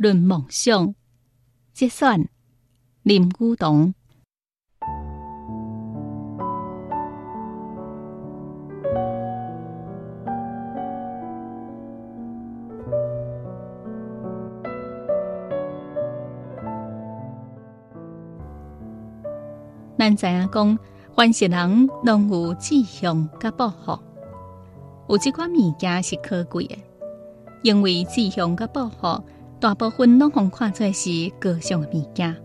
论梦想，节选林古董。咱知影讲，凡是人拢有志向甲抱负，有一款物件是可贵的，因为志向甲抱负。大部分拢互看做是高尚的物件。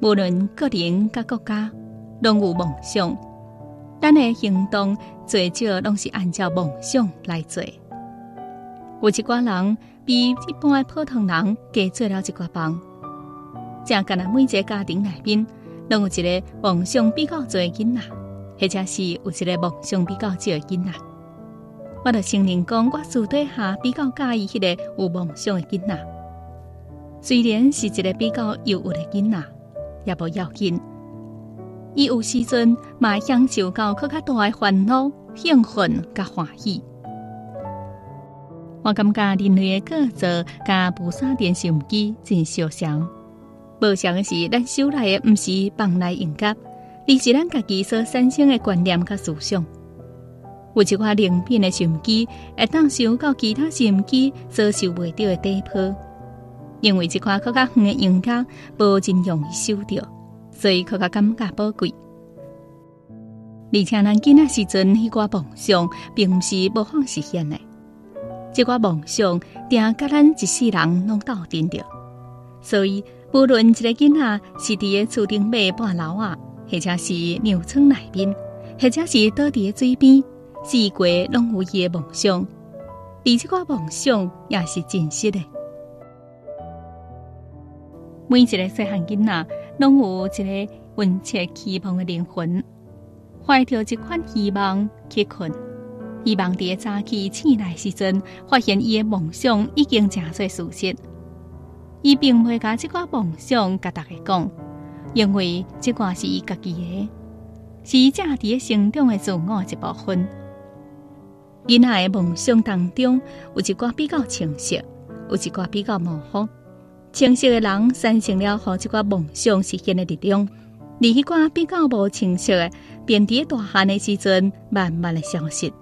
无论个人甲国家，拢有梦想。咱诶行动最少拢是按照梦想来做。有一寡人比一般诶普通人加做了一寡梦。正干那每一个家庭内面，拢有一个梦想比较多诶囡仔，或者是有一个梦想比较少诶囡仔。我著承认讲，我私底下比较介意迄个有梦想诶囡仔。虽然是一个比较优渥的囡仔，也无要紧。伊有时阵嘛享受到更加大的烦恼、兴奋甲欢喜。我感觉人类的个作甲菩萨电视机真相像。无相是咱收来的，毋是放来应急，而是咱家己所产生的观念甲思想。有一款灵品的收音机，会当收到其他收音机所收袂到的底波。因为这款更较远的音乐无真容易收到，所以更较感觉宝贵。而且咱囡仔时阵迄寡梦想，并毋是无法实现的。这寡梦想，定甲咱一世人拢斗阵着。所以，无论一个囡仔是伫个厝顶买半楼啊，或者是牛村内面，或者是倒伫个水边，四过拢有伊的梦想。而这寡梦想也是真实的。每一个细汉囡仔，拢有一个温切期望的灵魂，怀着一款希望去困，希望伫早起醒来时阵，发现伊的梦想已经成做事实。伊并未甲即个梦想甲大家讲，因为即个是伊家己的，是伊正伫成长的自我一部分。囡仔的梦想当中，有一寡比较清晰，有一寡比较模糊。清晰的人产生了好一个梦想实现的力量，而迄寡比较无清晰的，便伫大汉的时阵慢慢的消失。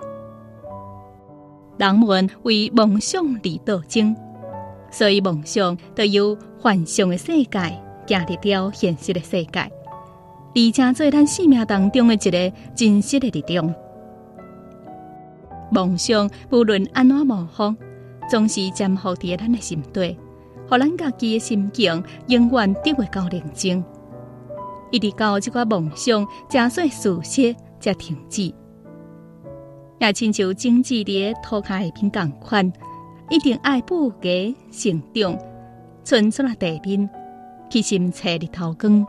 人们为梦想而斗争，所以梦想都由幻想的世界行入了现实的世界，而且做咱生命当中的一个真实的力量。梦想无论安怎模仿，总是潜伏伫咱的心底。互咱家己诶心境永远得袂到宁静，一直到即个梦想正算事实才停止。也亲像种植伫土下一片共款，一定爱不给成长，存出来地面，去心切日头光。